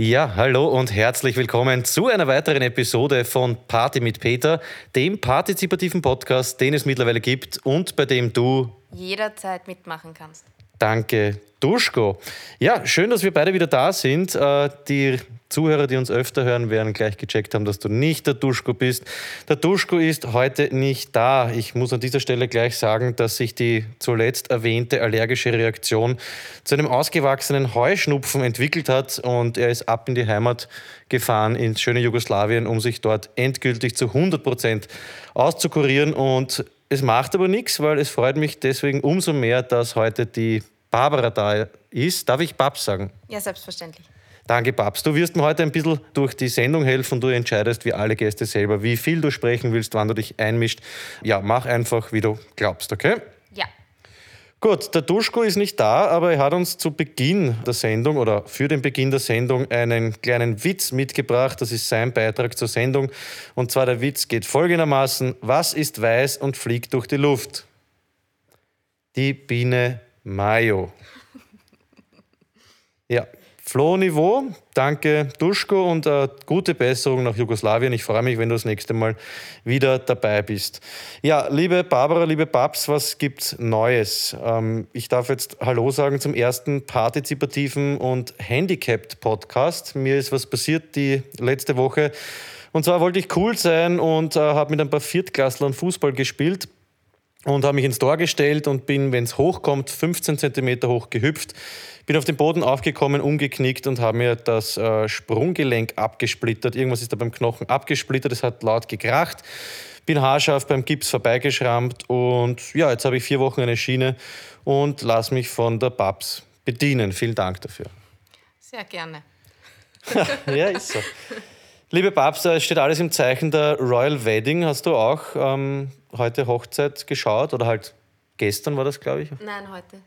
Ja, hallo und herzlich willkommen zu einer weiteren Episode von Party mit Peter, dem partizipativen Podcast, den es mittlerweile gibt und bei dem du jederzeit mitmachen kannst. Danke, Duschko. Ja, schön, dass wir beide wieder da sind. Äh, die Zuhörer, die uns öfter hören, werden gleich gecheckt haben, dass du nicht der Duschko bist. Der Duschko ist heute nicht da. Ich muss an dieser Stelle gleich sagen, dass sich die zuletzt erwähnte allergische Reaktion zu einem ausgewachsenen Heuschnupfen entwickelt hat und er ist ab in die Heimat gefahren ins schöne Jugoslawien, um sich dort endgültig zu 100 Prozent auszukurieren. Und es macht aber nichts, weil es freut mich deswegen umso mehr, dass heute die Barbara da ist. Darf ich Babs sagen? Ja, selbstverständlich. Danke, Babs. Du wirst mir heute ein bisschen durch die Sendung helfen. Du entscheidest wie alle Gäste selber, wie viel du sprechen willst, wann du dich einmischt. Ja, mach einfach, wie du glaubst, okay? Gut, der Duschko ist nicht da, aber er hat uns zu Beginn der Sendung oder für den Beginn der Sendung einen kleinen Witz mitgebracht. Das ist sein Beitrag zur Sendung. Und zwar der Witz geht folgendermaßen: Was ist weiß und fliegt durch die Luft? Die Biene Mayo. Ja, Flohniveau. Danke, Duschko, und äh, gute Besserung nach Jugoslawien. Ich freue mich, wenn du das nächste Mal wieder dabei bist. Ja, liebe Barbara, liebe Babs, was gibt's Neues? Ähm, ich darf jetzt Hallo sagen zum ersten partizipativen und Handicapped Podcast. Mir ist was passiert die letzte Woche. Und zwar wollte ich cool sein und äh, habe mit ein paar Viertklasslern Fußball gespielt und habe mich ins Tor gestellt und bin, wenn es hochkommt, 15 Zentimeter hoch gehüpft bin auf den Boden aufgekommen, umgeknickt und habe mir das äh, Sprunggelenk abgesplittert. Irgendwas ist da beim Knochen abgesplittert, es hat laut gekracht. Bin haarscharf beim Gips vorbeigeschrammt und ja, jetzt habe ich vier Wochen eine Schiene und lasse mich von der Babs bedienen. Vielen Dank dafür. Sehr gerne. ja, ist so. Liebe Babs, es steht alles im Zeichen der Royal Wedding. Hast du auch ähm, heute Hochzeit geschaut oder halt gestern war das, glaube ich? Nein, heute.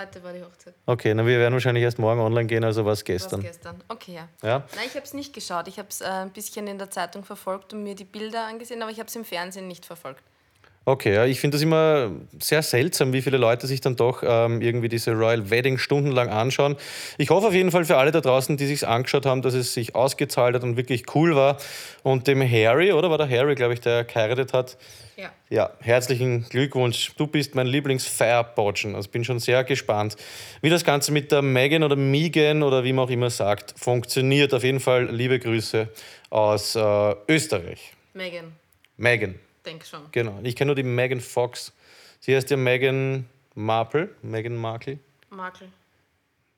Heute war die Hochzeit. Okay, na, wir werden wahrscheinlich erst morgen online gehen, also war es gestern. Was gestern, okay, ja. ja? Nein, ich habe es nicht geschaut. Ich habe es äh, ein bisschen in der Zeitung verfolgt und mir die Bilder angesehen, aber ich habe es im Fernsehen nicht verfolgt. Okay, ja, ich finde das immer sehr seltsam, wie viele Leute sich dann doch ähm, irgendwie diese Royal Wedding stundenlang anschauen. Ich hoffe auf jeden Fall für alle da draußen, die sich angeschaut haben, dass es sich ausgezahlt hat und wirklich cool war. Und dem Harry, oder war der Harry, glaube ich, der geheiratet hat? Ja. Ja, herzlichen Glückwunsch. Du bist mein Lieblings-Firebotchen. Also bin schon sehr gespannt, wie das Ganze mit der Megan oder Megan oder wie man auch immer sagt, funktioniert. Auf jeden Fall liebe Grüße aus äh, Österreich. Megan. Megan denke schon. Genau. Ich kenne nur die Megan Fox. Sie heißt ja Megan Marple. Megan Markle. Markle.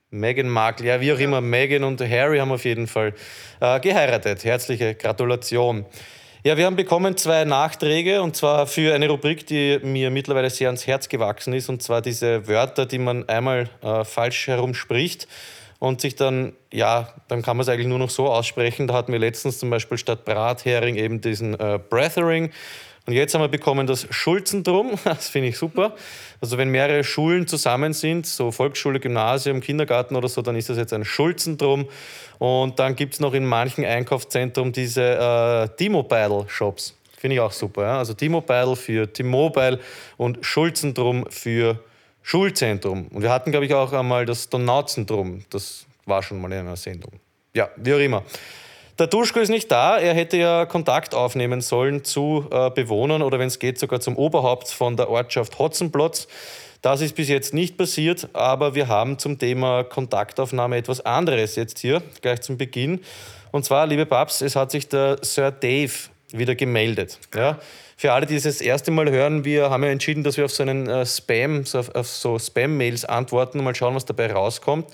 Meghan Markle, ja, wie auch ja. immer. Megan und Harry haben auf jeden Fall äh, geheiratet. Herzliche Gratulation. Ja, wir haben bekommen zwei Nachträge und zwar für eine Rubrik, die mir mittlerweile sehr ans Herz gewachsen ist und zwar diese Wörter, die man einmal äh, falsch herum spricht und sich dann, ja, dann kann man es eigentlich nur noch so aussprechen. Da hatten wir letztens zum Beispiel statt Brathering eben diesen äh, Breathering und jetzt haben wir bekommen das Schulzentrum, das finde ich super. Also wenn mehrere Schulen zusammen sind, so Volksschule, Gymnasium, Kindergarten oder so, dann ist das jetzt ein Schulzentrum. Und dann gibt es noch in manchen Einkaufszentren diese äh, T-Mobile-Shops. Finde ich auch super. Ja? Also T-Mobile für T-Mobile und Schulzentrum für Schulzentrum. Und wir hatten, glaube ich, auch einmal das Donauzentrum. Das war schon mal in einer Sendung. Ja, wie auch immer. Der Duschko ist nicht da. Er hätte ja Kontakt aufnehmen sollen zu äh, Bewohnern oder wenn es geht sogar zum Oberhaupt von der Ortschaft Hotzenplotz. Das ist bis jetzt nicht passiert, aber wir haben zum Thema Kontaktaufnahme etwas anderes jetzt hier, gleich zum Beginn. Und zwar, liebe Babs, es hat sich der Sir Dave wieder gemeldet. Ja? Für alle, die es das erste Mal hören, wir haben ja entschieden, dass wir auf so einen äh, Spam, so auf, auf so Spam-Mails antworten und mal schauen, was dabei rauskommt.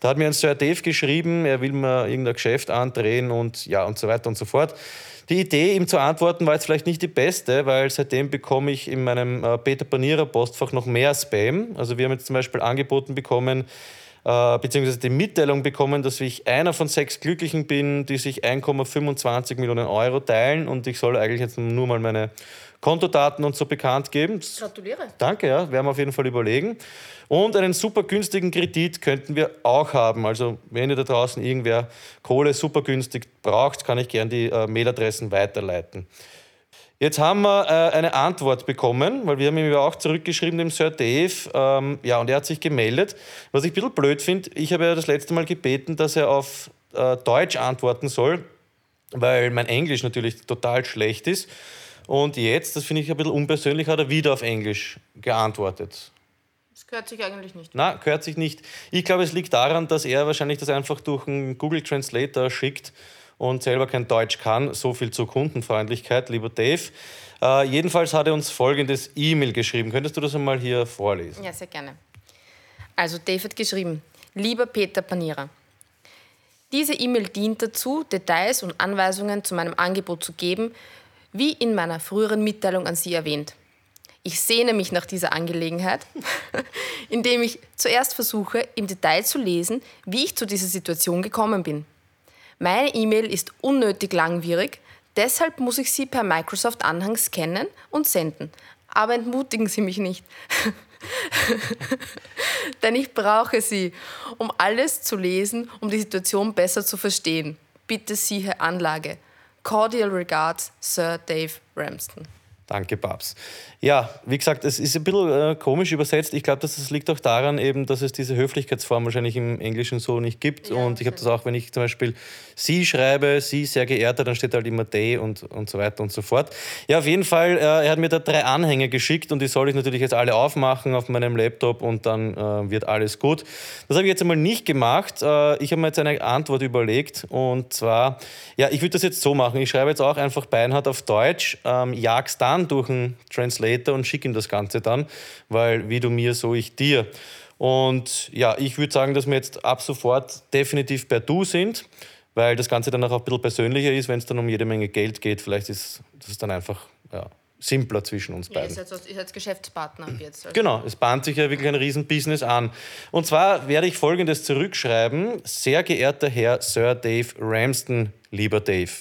Da hat mir ein Sir Dave geschrieben, er will mir irgendein Geschäft andrehen und ja und so weiter und so fort. Die Idee, ihm zu antworten, war jetzt vielleicht nicht die beste, weil seitdem bekomme ich in meinem äh, Peter Panierer Postfach noch mehr Spam. Also wir haben jetzt zum Beispiel angeboten bekommen, äh, beziehungsweise die Mitteilung bekommen, dass ich einer von sechs Glücklichen bin, die sich 1,25 Millionen Euro teilen und ich soll eigentlich jetzt nur mal meine Kontodaten und so bekannt geben. Gratuliere. Danke, ja, werden wir auf jeden Fall überlegen. Und einen super günstigen Kredit könnten wir auch haben. Also wenn ihr da draußen irgendwer Kohle super günstig braucht, kann ich gerne die äh, Mailadressen weiterleiten. Jetzt haben wir äh, eine Antwort bekommen, weil wir haben ihm ja auch zurückgeschrieben, dem Sir Dave. Ähm, ja, und er hat sich gemeldet. Was ich ein bisschen blöd finde, ich habe ja das letzte Mal gebeten, dass er auf äh, Deutsch antworten soll, weil mein Englisch natürlich total schlecht ist. Und jetzt, das finde ich ein bisschen unpersönlich, hat er wieder auf Englisch geantwortet. Das gehört sich eigentlich nicht. Na, gehört sich nicht. Ich glaube, es liegt daran, dass er wahrscheinlich das einfach durch einen Google Translator schickt und selber kein Deutsch kann. So viel zur Kundenfreundlichkeit, lieber Dave. Äh, jedenfalls hat er uns folgendes E-Mail geschrieben. Könntest du das einmal hier vorlesen? Ja, sehr gerne. Also Dave hat geschrieben, lieber Peter Panierer, diese E-Mail dient dazu, Details und Anweisungen zu meinem Angebot zu geben, wie in meiner früheren Mitteilung an Sie erwähnt. Ich sehne mich nach dieser Angelegenheit, indem ich zuerst versuche, im Detail zu lesen, wie ich zu dieser Situation gekommen bin. Meine E-Mail ist unnötig langwierig, deshalb muss ich sie per Microsoft Anhang scannen und senden. Aber entmutigen Sie mich nicht. Denn ich brauche sie, um alles zu lesen, um die Situation besser zu verstehen. Bitte siehe Anlage. Cordial regards, Sir Dave Ramsden. Danke, Babs. Ja, wie gesagt, es ist ein bisschen äh, komisch übersetzt. Ich glaube, das liegt auch daran, eben, dass es diese Höflichkeitsform wahrscheinlich im Englischen so nicht gibt. Ja, und ich habe das auch, wenn ich zum Beispiel Sie schreibe, Sie sehr geehrter, dann steht halt immer Day und, und so weiter und so fort. Ja, auf jeden Fall, äh, er hat mir da drei Anhänge geschickt und die soll ich natürlich jetzt alle aufmachen auf meinem Laptop und dann äh, wird alles gut. Das habe ich jetzt einmal nicht gemacht. Äh, ich habe mir jetzt eine Antwort überlegt und zwar, ja, ich würde das jetzt so machen. Ich schreibe jetzt auch einfach Beinhard auf Deutsch, ähm, jagst dann durch einen Translator und schicke ihm das Ganze dann, weil wie du mir, so ich dir. Und ja, ich würde sagen, dass wir jetzt ab sofort definitiv per Du sind weil das Ganze dann auch ein bisschen persönlicher ist, wenn es dann um jede Menge Geld geht. Vielleicht ist das dann einfach ja, simpler zwischen uns beiden. Ja, ihr seid, ihr seid Geschäftspartner ab jetzt. Also. Genau, es bahnt sich ja wirklich ein Riesenbusiness an. Und zwar werde ich Folgendes zurückschreiben. Sehr geehrter Herr Sir Dave Ramsden, lieber Dave,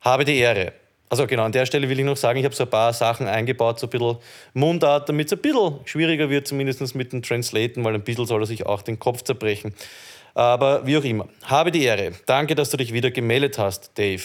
habe die Ehre. Also genau, an der Stelle will ich noch sagen, ich habe so ein paar Sachen eingebaut, so ein bisschen Mundart, damit es ein bisschen schwieriger wird, zumindest mit dem Translaten, weil ein bisschen soll er sich auch den Kopf zerbrechen. Aber wie auch immer, habe die Ehre. Danke, dass du dich wieder gemeldet hast, Dave.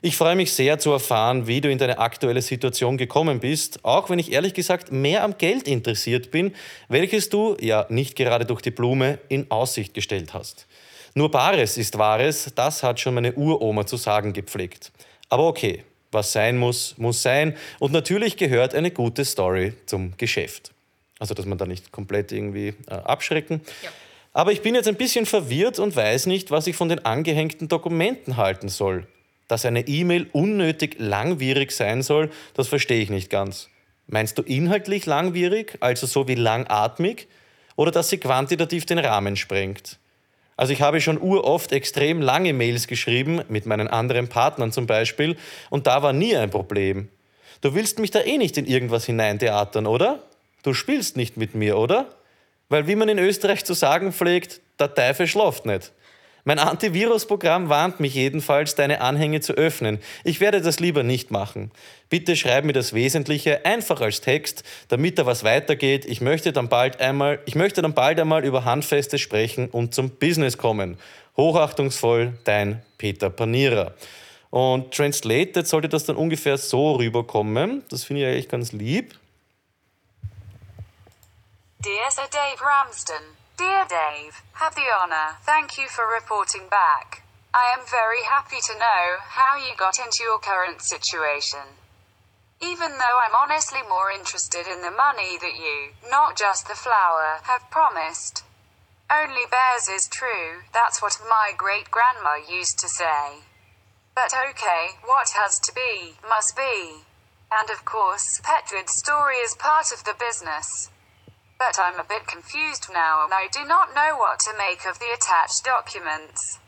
Ich freue mich sehr zu erfahren, wie du in deine aktuelle Situation gekommen bist, auch wenn ich ehrlich gesagt mehr am Geld interessiert bin, welches du, ja nicht gerade durch die Blume, in Aussicht gestellt hast. Nur Bares ist Wahres, das hat schon meine Uroma zu sagen gepflegt. Aber okay, was sein muss, muss sein und natürlich gehört eine gute Story zum Geschäft. Also, dass man da nicht komplett irgendwie äh, abschrecken. Ja. Aber ich bin jetzt ein bisschen verwirrt und weiß nicht, was ich von den angehängten Dokumenten halten soll. Dass eine E-Mail unnötig langwierig sein soll, das verstehe ich nicht ganz. Meinst du inhaltlich langwierig, also so wie langatmig, oder dass sie quantitativ den Rahmen sprengt? Also ich habe schon uroft extrem lange Mails geschrieben, mit meinen anderen Partnern zum Beispiel, und da war nie ein Problem. Du willst mich da eh nicht in irgendwas hineintheatern, oder? Du spielst nicht mit mir, oder? Weil wie man in Österreich zu sagen pflegt, der Teufel schlaft nicht. Mein Antivirusprogramm warnt mich jedenfalls, deine Anhänge zu öffnen. Ich werde das lieber nicht machen. Bitte schreib mir das Wesentliche einfach als Text, damit da was weitergeht. Ich möchte dann bald einmal, ich möchte dann bald einmal über Handfeste sprechen und zum Business kommen. Hochachtungsvoll, dein Peter Panierer. Und translated sollte das dann ungefähr so rüberkommen. Das finde ich eigentlich ganz lieb. Dear Sir Dave Ramsden, Dear Dave, have the honor, thank you for reporting back. I am very happy to know how you got into your current situation. Even though I'm honestly more interested in the money that you, not just the flower, have promised. Only bears is true, that's what my great grandma used to say. But okay, what has to be, must be. And of course, Petwood's story is part of the business. But I'm a bit confused now and I do not know what to make of the attached documents.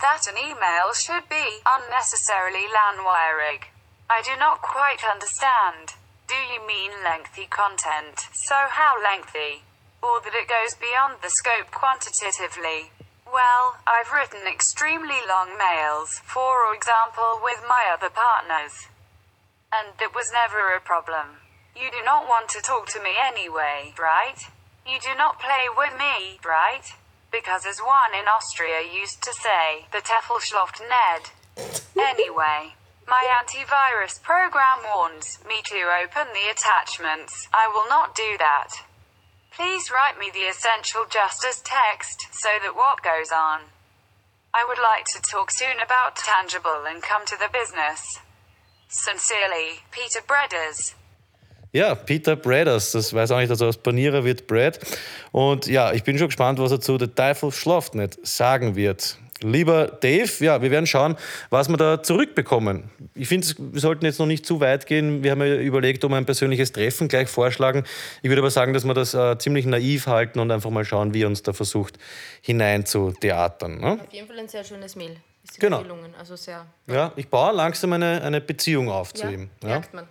That an email should be unnecessarily langwierig. I do not quite understand. Do you mean lengthy content? So how lengthy? Or that it goes beyond the scope quantitatively? Well, I've written extremely long mails, for example with my other partners. And it was never a problem. You do not want to talk to me anyway, right? You do not play with me, right? Because as one in Austria used to say, the Tefelschloft Ned. Anyway, my antivirus program warns me to open the attachments. I will not do that. Please write me the essential justice text so that what goes on. I would like to talk soon about tangible and come to the business. Sincerely, Peter Bredders. Ja, Peter Bradders, das weiß auch nicht, dass er aus Panierer wird Brad. Und ja, ich bin schon gespannt, was er zu The Teufel schlaft nicht sagen wird. Lieber Dave, ja, wir werden schauen, was wir da zurückbekommen. Ich finde, wir sollten jetzt noch nicht zu weit gehen. Wir haben ja überlegt, um ein persönliches Treffen gleich vorschlagen. Ich würde aber sagen, dass wir das äh, ziemlich naiv halten und einfach mal schauen, wie er uns da versucht hinein zu theatern. Ne? Auf jeden Fall ein sehr schönes Mail. Ist Genau. gelungen. Also sehr. Ja, ich baue langsam eine, eine Beziehung auf zu Ja, ihm. Ja? merkt man.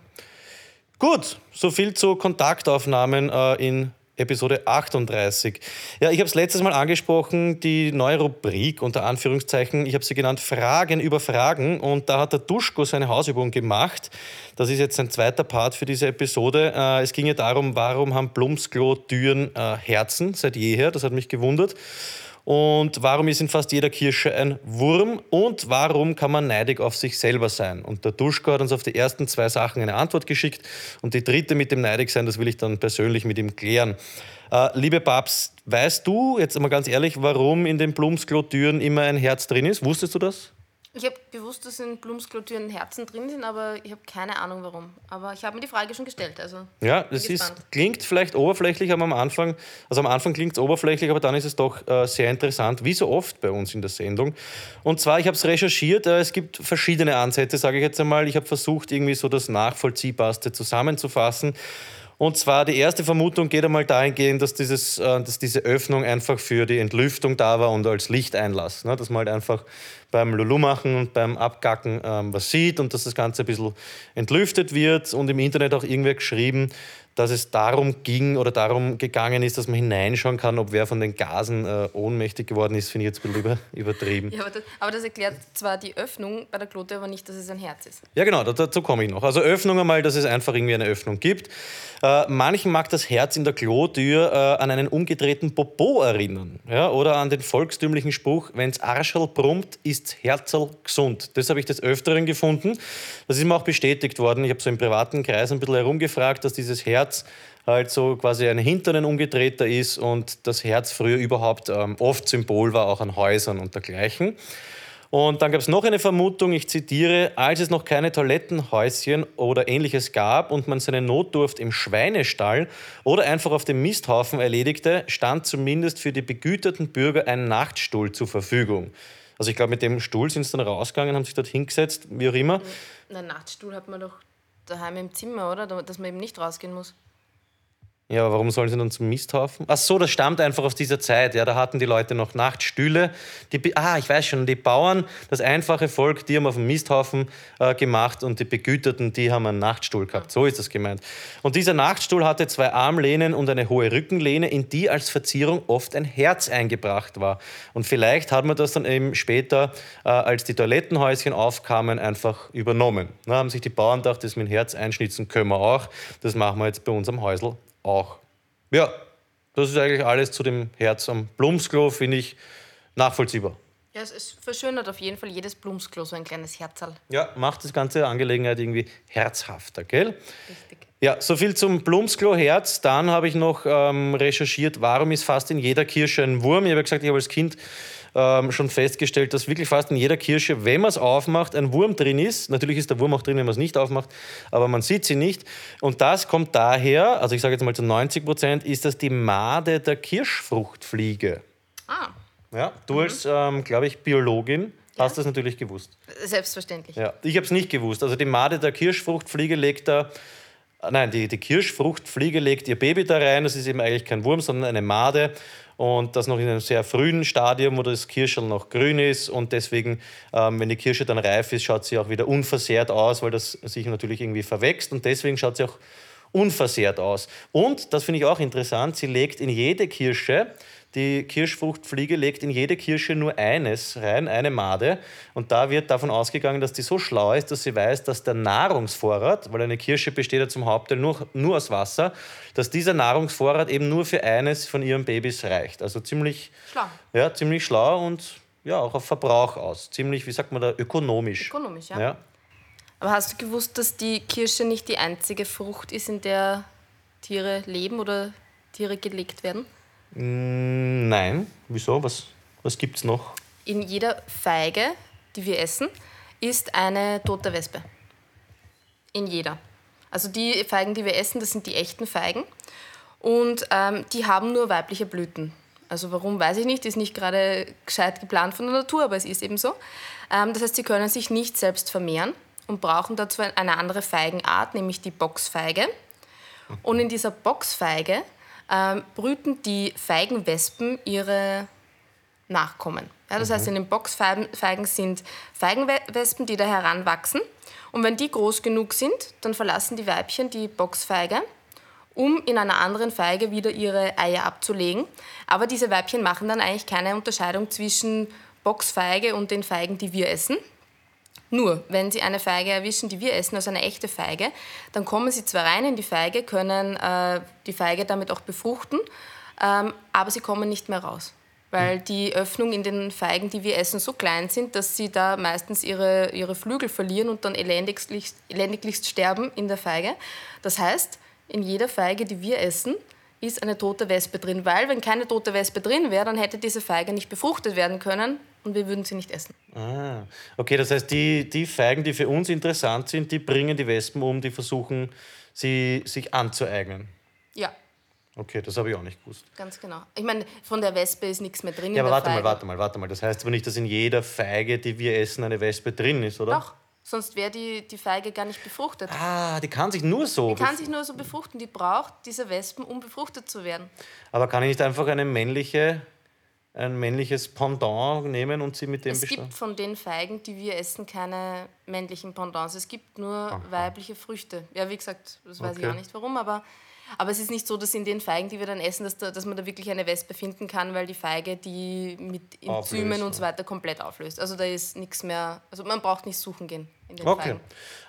Gut, so viel zu Kontaktaufnahmen äh, in Episode 38. Ja, ich habe es letztes Mal angesprochen, die neue Rubrik unter Anführungszeichen. Ich habe sie genannt Fragen über Fragen und da hat der Duschko seine Hausübung gemacht. Das ist jetzt ein zweiter Part für diese Episode. Äh, es ging ja darum, warum haben Blumsklo-Türen äh, Herzen seit jeher? Das hat mich gewundert. Und warum ist in fast jeder Kirsche ein Wurm? Und warum kann man neidig auf sich selber sein? Und der Duschko hat uns auf die ersten zwei Sachen eine Antwort geschickt. Und die dritte mit dem neidig sein, das will ich dann persönlich mit ihm klären. Äh, liebe Babs, weißt du, jetzt mal ganz ehrlich, warum in den Blumsklo-Türen immer ein Herz drin ist? Wusstest du das? Ich habe gewusst, dass in Blumsklotüren Herzen drin sind, aber ich habe keine Ahnung warum. Aber ich habe mir die Frage schon gestellt. Also Ja, es ist, klingt vielleicht oberflächlich aber am Anfang. Also am Anfang klingt es oberflächlich, aber dann ist es doch äh, sehr interessant, wie so oft bei uns in der Sendung. Und zwar, ich habe es recherchiert, äh, es gibt verschiedene Ansätze, sage ich jetzt einmal. Ich habe versucht, irgendwie so das Nachvollziehbarste zusammenzufassen. Und zwar die erste Vermutung geht einmal dahingehend, dass, dieses, äh, dass diese Öffnung einfach für die Entlüftung da war und als Lichteinlass. Ne? Dass man halt einfach beim Lulu machen und beim Abgacken ähm, was sieht und dass das Ganze ein bisschen entlüftet wird. Und im Internet auch irgendwer geschrieben, dass es darum ging oder darum gegangen ist, dass man hineinschauen kann, ob wer von den Gasen äh, ohnmächtig geworden ist, finde ich jetzt ein bisschen über, übertrieben. Ja, aber das, aber das erklärt zwar die Öffnung bei der Klote, aber nicht, dass es ein Herz ist. Ja, genau, da- dazu komme ich noch. Also Öffnung einmal, dass es einfach irgendwie eine Öffnung gibt. Äh, manchen mag das Herz in der Klotür äh, an einen umgedrehten Popo erinnern. Ja, oder an den volkstümlichen Spruch, wenn's Arschel brummt, ist's Herzl gesund. Das habe ich des Öfteren gefunden. Das ist mir auch bestätigt worden. Ich habe so im privaten Kreis ein bisschen herumgefragt, dass dieses Herz halt so quasi ein Hinteren umgedrehter ist und das Herz früher überhaupt ähm, oft Symbol war, auch an Häusern und dergleichen. Und dann gab es noch eine Vermutung, ich zitiere, als es noch keine Toilettenhäuschen oder ähnliches gab und man seine Notdurft im Schweinestall oder einfach auf dem Misthaufen erledigte, stand zumindest für die begüterten Bürger ein Nachtstuhl zur Verfügung. Also ich glaube, mit dem Stuhl sind sie dann rausgegangen, haben sich dort hingesetzt, wie auch immer. Einen Nachtstuhl hat man doch daheim im Zimmer, oder? Da- Dass man eben nicht rausgehen muss. Ja, warum sollen sie dann zum Misthaufen? Ach so, das stammt einfach aus dieser Zeit. Ja, da hatten die Leute noch Nachtstühle. Die, ah, ich weiß schon, die Bauern, das einfache Volk, die haben auf dem Misthaufen äh, gemacht und die Begüterten, die haben einen Nachtstuhl gehabt. So ist das gemeint. Und dieser Nachtstuhl hatte zwei Armlehnen und eine hohe Rückenlehne, in die als Verzierung oft ein Herz eingebracht war. Und vielleicht hat man das dann eben später, äh, als die Toilettenhäuschen aufkamen, einfach übernommen. Da haben sich die Bauern gedacht, das mit dem Herz einschnitzen können wir auch. Das machen wir jetzt bei unserem Häusl auch. Ja, das ist eigentlich alles zu dem Herz am Blumsklo, finde ich nachvollziehbar. Ja, es, verschönert auf jeden Fall jedes Blumsklo, so ein kleines Herzal. Ja, macht das ganze Angelegenheit irgendwie herzhafter, gell? Richtig. Ja, soviel zum Blumsklo-Herz. Dann habe ich noch ähm, recherchiert, warum ist fast in jeder Kirsche ein Wurm. Ich habe ja gesagt, ich habe als Kind ähm, schon festgestellt, dass wirklich fast in jeder Kirsche, wenn man es aufmacht, ein Wurm drin ist. Natürlich ist der Wurm auch drin, wenn man es nicht aufmacht, aber man sieht sie nicht. Und das kommt daher, also ich sage jetzt mal zu 90 Prozent, ist das die Made der Kirschfruchtfliege. Ah, Ja, du als, ähm, glaube ich, Biologin hast das natürlich gewusst. selbstverständlich. Ja, ich habe es nicht gewusst. Also die Made der Kirschfruchtfliege legt da, nein, die, die Kirschfruchtfliege legt ihr Baby da rein. Das ist eben eigentlich kein Wurm, sondern eine Made. Und das noch in einem sehr frühen Stadium, wo das Kirschel noch grün ist. Und deswegen, ähm, wenn die Kirsche dann reif ist, schaut sie auch wieder unversehrt aus, weil das sich natürlich irgendwie verwächst. Und deswegen schaut sie auch unversehrt aus. Und, das finde ich auch interessant, sie legt in jede Kirsche, die Kirschfruchtfliege legt in jede Kirsche nur eines rein, eine Made. Und da wird davon ausgegangen, dass die so schlau ist, dass sie weiß, dass der Nahrungsvorrat, weil eine Kirsche besteht ja zum Hauptteil nur, nur aus Wasser, dass dieser Nahrungsvorrat eben nur für eines von ihren Babys reicht. Also ziemlich Schlau. ja, ziemlich schlau und ja, auch auf Verbrauch aus. Ziemlich, wie sagt man da, ökonomisch. Ökonomisch, ja. Ja. Aber hast du gewusst, dass die Kirsche nicht die einzige Frucht ist, in der Tiere leben oder Tiere gelegt werden? Mm, Nein, wieso? Was, was gibt es noch? in jeder Feige, die wir essen, ist eine tote Wespe. In jeder. Also die Feigen, die wir essen, das sind die echten Feigen. Und ähm, die haben nur weibliche Blüten. Also warum, weiß ich nicht, ist nicht gerade gescheit geplant von der Natur, aber es ist eben so. Ähm, das heißt, sie können sich nicht selbst vermehren und brauchen dazu eine andere Feigenart, nämlich die Boxfeige. Und in dieser Boxfeige ähm, brüten die Feigenwespen ihre Nachkommen. Ja, das heißt, in den Boxfeigen sind Feigenwespen, die da heranwachsen. Und wenn die groß genug sind, dann verlassen die Weibchen die Boxfeige, um in einer anderen Feige wieder ihre Eier abzulegen. Aber diese Weibchen machen dann eigentlich keine Unterscheidung zwischen Boxfeige und den Feigen, die wir essen. Nur, wenn Sie eine Feige erwischen, die wir essen, also eine echte Feige, dann kommen Sie zwar rein in die Feige, können äh, die Feige damit auch befruchten, ähm, aber sie kommen nicht mehr raus. Weil hm. die Öffnungen in den Feigen, die wir essen, so klein sind, dass sie da meistens ihre, ihre Flügel verlieren und dann elendiglichst, elendiglichst sterben in der Feige. Das heißt, in jeder Feige, die wir essen, ist eine tote Wespe drin, weil wenn keine tote Wespe drin wäre, dann hätte diese Feige nicht befruchtet werden können und wir würden sie nicht essen. Ah, okay, das heißt, die, die Feigen, die für uns interessant sind, die bringen die Wespen um, die versuchen, sie sich anzueignen. Ja. Okay, das habe ich auch nicht gewusst. Ganz genau. Ich meine, von der Wespe ist nichts mehr drin. Ja, aber warte Feige. mal, warte mal, warte mal. Das heißt aber nicht, dass in jeder Feige, die wir essen, eine Wespe drin ist, oder? Doch. Sonst wäre die, die Feige gar nicht befruchtet. Ah, die kann sich nur so. Die kann sich nur so befruchten. Die braucht diese Wespen, um befruchtet zu werden. Aber kann ich nicht einfach eine männliche, ein männliches Pendant nehmen und sie mit dem Es gibt von den Feigen, die wir essen, keine männlichen Pendants. Es gibt nur Aha. weibliche Früchte. Ja, wie gesagt, das weiß okay. ich auch nicht warum, aber aber es ist nicht so, dass in den Feigen, die wir dann essen, dass, da, dass man da wirklich eine Wespe finden kann, weil die Feige die mit Enzymen Auflöst, und so weiter komplett auflöst. Also da ist nichts mehr, also man braucht nicht suchen gehen in den okay. Feigen.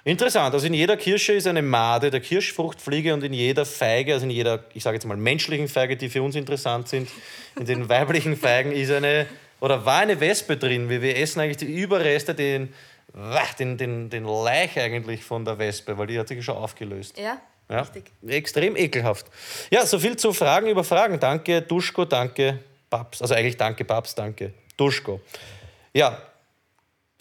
Interessant. Also in jeder Kirsche ist eine Made der Kirschfruchtfliege und in jeder Feige, also in jeder, ich sage jetzt mal menschlichen Feige, die für uns interessant sind, in den weiblichen Feigen ist eine oder war eine Wespe drin. Wir, wir essen eigentlich die Überreste, den, den, den, den Laich eigentlich von der Wespe, weil die hat sich schon aufgelöst. Ja, ja, Richtig. Extrem ekelhaft. Ja, so viel zu Fragen über Fragen. Danke, Duschko, danke, Babs. Also eigentlich danke, Babs, danke, Duschko. Ja,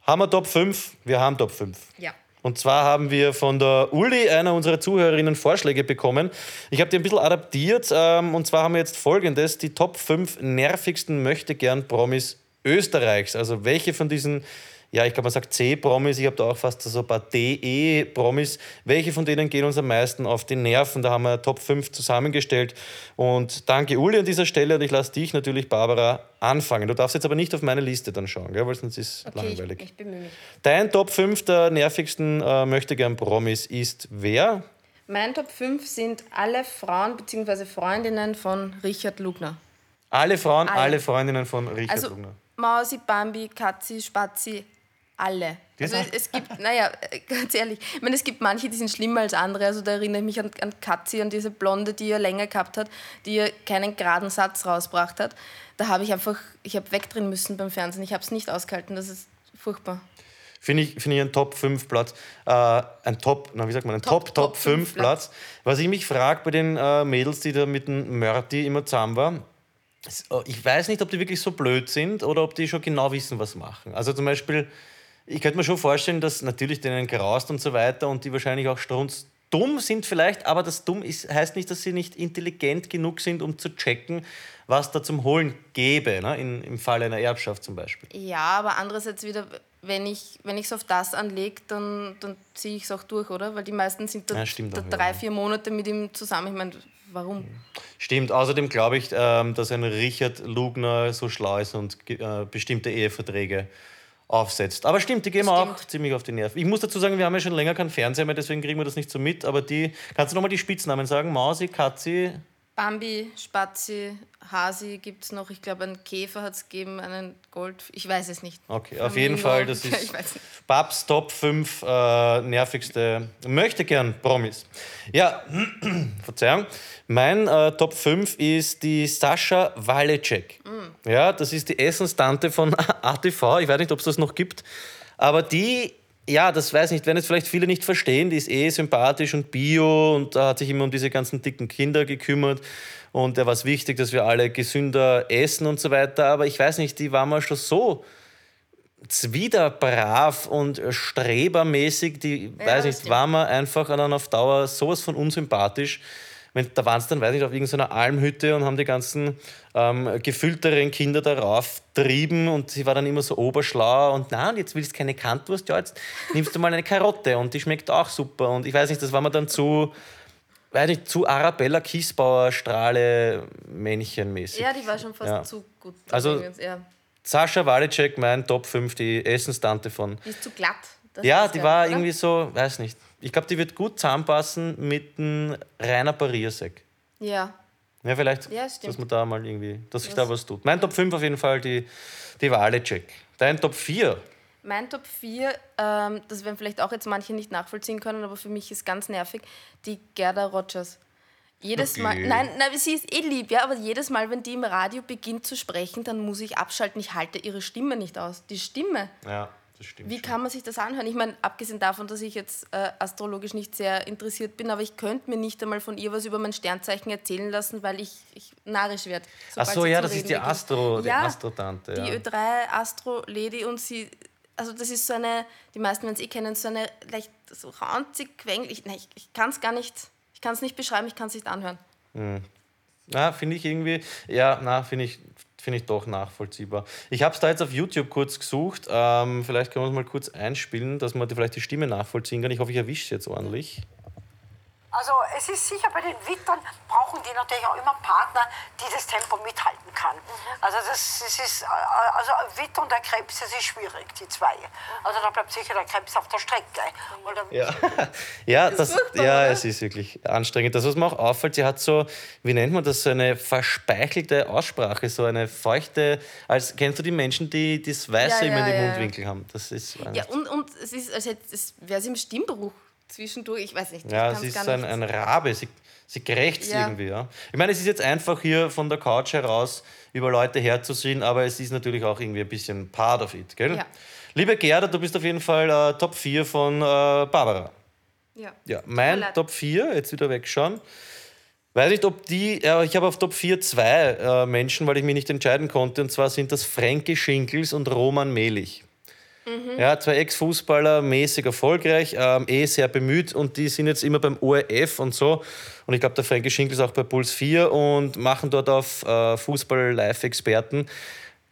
haben wir Top 5? Wir haben Top 5. Ja. Und zwar haben wir von der Uli, einer unserer Zuhörerinnen, Vorschläge bekommen. Ich habe die ein bisschen adaptiert. Ähm, und zwar haben wir jetzt folgendes: die Top 5 nervigsten Möchtegern-Promis Österreichs. Also welche von diesen ja, ich glaube, man sagt C-Promis, ich habe da auch fast so ein paar DE-Promis. Welche von denen gehen uns am meisten auf die Nerven? Da haben wir Top 5 zusammengestellt. Und danke Uli an dieser Stelle und ich lasse dich natürlich, Barbara, anfangen. Du darfst jetzt aber nicht auf meine Liste dann schauen, gell? weil sonst ist es okay, langweilig. Ich, ich bemühe mich. Dein Top 5 der nervigsten äh, möchte gern Promis ist wer? Mein Top 5 sind alle Frauen bzw. Freundinnen von Richard Lugner. Alle Frauen, alle, alle Freundinnen von Richard also, Lugner. Mausi, Bambi, Katzi, Spazi, alle. Also es gibt, naja, ganz ehrlich, ich meine, es gibt manche, die sind schlimmer als andere. Also da erinnere ich mich an, an Katzi, an diese Blonde, die ja länger gehabt hat, die ja keinen geraden Satz rausgebracht hat. Da habe ich einfach, ich habe wegdrehen müssen beim Fernsehen. Ich habe es nicht ausgehalten. Das ist furchtbar. Finde ich, find ich einen Top 5 Platz. Äh, ein Top, na, wie sagt man, ein Top, Top, Top 5 Platz. Platz. Was ich mich frage bei den äh, Mädels, die da mit dem Mörti immer zusammen waren, äh, ich weiß nicht, ob die wirklich so blöd sind oder ob die schon genau wissen, was machen. Also zum Beispiel ich könnte mir schon vorstellen, dass natürlich denen graust und so weiter und die wahrscheinlich auch dumm sind vielleicht, aber das dumm ist, heißt nicht, dass sie nicht intelligent genug sind, um zu checken, was da zum Holen gäbe, ne? In, im Fall einer Erbschaft zum Beispiel. Ja, aber andererseits wieder, wenn ich es wenn auf das anlege, dann, dann ziehe ich es auch durch, oder? Weil die meisten sind da, ja, da auch, drei, ja. vier Monate mit ihm zusammen. Ich meine, warum? Stimmt, außerdem glaube ich, ähm, dass ein Richard Lugner so schlau ist und äh, bestimmte Eheverträge aufsetzt. Aber stimmt, die gehen mir auch ziemlich auf die Nerven. Ich muss dazu sagen, wir haben ja schon länger keinen Fernseher mehr, deswegen kriegen wir das nicht so mit. Aber die, kannst du nochmal die Spitznamen sagen? Mausi, Katzi? Bambi, Spazi, Hasi gibt es noch. Ich glaube, einen Käfer hat es gegeben, einen Gold. Ich weiß es nicht. Okay, auf jeden Fall, das ist Babs Top 5 äh, nervigste möchte gern Promis. Ja, Verzeihung. Mein äh, Top 5 ist die Sascha Walecek. Mm. Ja, das ist die Essenstante von ATV. Ich weiß nicht, ob es das noch gibt. Aber die ja, das weiß ich nicht, werden jetzt vielleicht viele nicht verstehen, die ist eh sympathisch und bio und da hat sich immer um diese ganzen dicken Kinder gekümmert und da war es wichtig, dass wir alle gesünder essen und so weiter, aber ich weiß nicht, die war mal schon so zwiderbrav und strebermäßig, die, Ja, weiß nicht, war man einfach dann auf Dauer sowas von unsympathisch. Wenn, da waren sie dann, weiß nicht, auf irgendeiner Almhütte und haben die ganzen ähm, gefüllteren Kinder darauf trieben und sie war dann immer so oberschlau und na, und jetzt willst du keine Kantwurst, ja, jetzt nimmst du mal eine Karotte und die schmeckt auch super und ich weiß nicht, das war mir dann zu, weiß nicht, zu Arabella Kiesbauer Strahle Männchenmäßig. Ja, die war schon fast Ja. zu gut. Also- ja. Sascha Walicek, mein Top 5, die Essenstante von. Die ist zu glatt. Das Ja, die war oder? irgendwie so, weiß nicht. Ich glaube, die wird gut zusammenpassen mit einem Rainer Pariersek. Ja. Ja, vielleicht, Ja, dass man da mal irgendwie, dass sich Das- da was tut. Mein Top 5 auf jeden Fall die, die Walicek. Dein Top 4. Mein Top 4, ähm, das werden vielleicht auch jetzt manche nicht nachvollziehen können, aber für mich ist ganz nervig, die Gerda Rogers. Jedes Okay. Mal, nein, nein, sie ist eh lieb, ja, aber jedes Mal, wenn die im Radio beginnt zu sprechen, dann muss ich abschalten. Ich halte ihre Stimme nicht aus. Die Stimme. Ja, das stimmt. Wie schon. kann man sich das anhören? Ich meine, abgesehen davon, dass ich jetzt äh, astrologisch nicht sehr interessiert bin, aber ich könnte mir nicht einmal von ihr was über mein Sternzeichen erzählen lassen, weil ich, ich narrisch werde. Ach so, ja, das ist die Astro, die ja, Astro-Tante. Die Ja. Ö3 Astro-Lady und sie, also das ist so eine, die meisten werden es eh kennen, so eine leicht so ranzig, quengelig, nein, ich, ich kann es gar nicht, ich kann es nicht beschreiben, ich kann es nicht anhören. Na, finde ich irgendwie, ja, na, finde ich, finde ich doch nachvollziehbar. Ich habe es da jetzt auf YouTube kurz gesucht. Ähm, vielleicht können wir es mal kurz einspielen, dass man die, vielleicht die Stimme nachvollziehen kann. Ich hoffe, ich erwische es jetzt ordentlich. Es ist sicher, bei den Wittern brauchen die natürlich auch immer Partner, die das Tempo mithalten kann. Also das, das ist, äh, also Witter und der Krebs, das ist schwierig, die zwei. Also da bleibt sicher der Krebs auf der Strecke. Der Ja, ja, das, ja oder? es ist wirklich anstrengend. Das, was mir auch auffällt, sie hat so, wie nennt man das, so eine verspeichelte Aussprache, so eine feuchte, als kennst du die Menschen, die das Weiße Ja, immer in ja, den ja. Mundwinkel haben? Das ist, Ja, und, und es ist, als wäre sie im Stimmbruch zwischendurch, ich weiß nicht. Ja, sie ist ein, ein Rabe, sie, sie krächzt Ja. irgendwie. Ja. Ich meine, es ist jetzt einfach hier von der Couch heraus über Leute herzusehen, aber es ist natürlich auch irgendwie ein bisschen part of it, gell? Ja. Liebe Gerda, du bist auf jeden Fall äh, Top 4 von äh, Barbara. Ja. Ja, mein leid. Top 4, jetzt wieder wegschauen. Weiß nicht, ob die, ja, ich habe auf Top 4 zwei äh, Menschen, weil ich mich nicht entscheiden konnte, und zwar sind das Fränke Schinkels und Roman Mehlich. Ja, zwei Ex-Fußballer, mäßig erfolgreich, ähm, eh sehr bemüht und die sind jetzt immer beim ORF und so. Und ich glaube, der Frankie Schinkel ist auch bei Puls 4 und machen dort auf äh, Fußball-Live-Experten.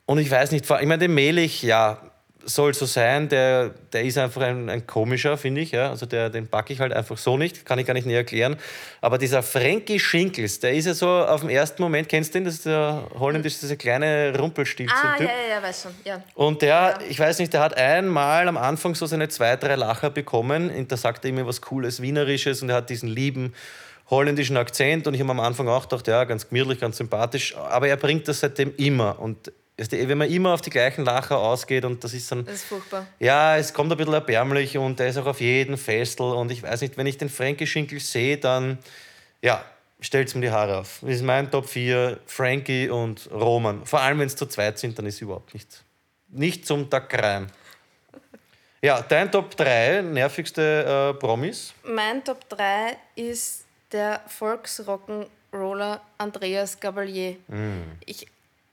Und ich weiß nicht, ich meine, den Melich, ja, soll so sein, der, der ist einfach ein, ein komischer, finde ich. Ja? Also der, den packe ich halt einfach so nicht, kann ich gar nicht näher erklären. Aber dieser Frankie Schinkels, der ist ja so auf den ersten Moment, kennst du den? Das ist der holländisch, dieser kleine Rumpelstilzchen Ah, Typ. ja, ja, ja, weiß schon. Ja. Und der, ich weiß nicht, der hat einmal am Anfang so seine zwei, drei Lacher bekommen. Und da sagt er immer was Cooles, Wienerisches und er hat diesen lieben holländischen Akzent. Und ich habe am Anfang auch gedacht, ja, ganz gemütlich, ganz sympathisch. Aber er bringt das seitdem immer. Und wenn man immer auf die gleichen Lacher ausgeht und das ist dann. Das ist furchtbar. Ja, es kommt ein bisschen erbärmlich und der ist auch auf jeden Festel. Und ich weiß nicht, wenn ich den Frankie Schinkel sehe, dann, ja, stellt es mir die Haare auf. Das ist mein Top 4, Frankie und Roman. Vor allem, wenn es zu zweit sind, dann ist es überhaupt nicht, nicht zum Tagrein. Ja, dein Top 3, nervigste äh, Promis. Mein Top 3 ist der Volksrock'n'Roller Andreas Gabalier. Ich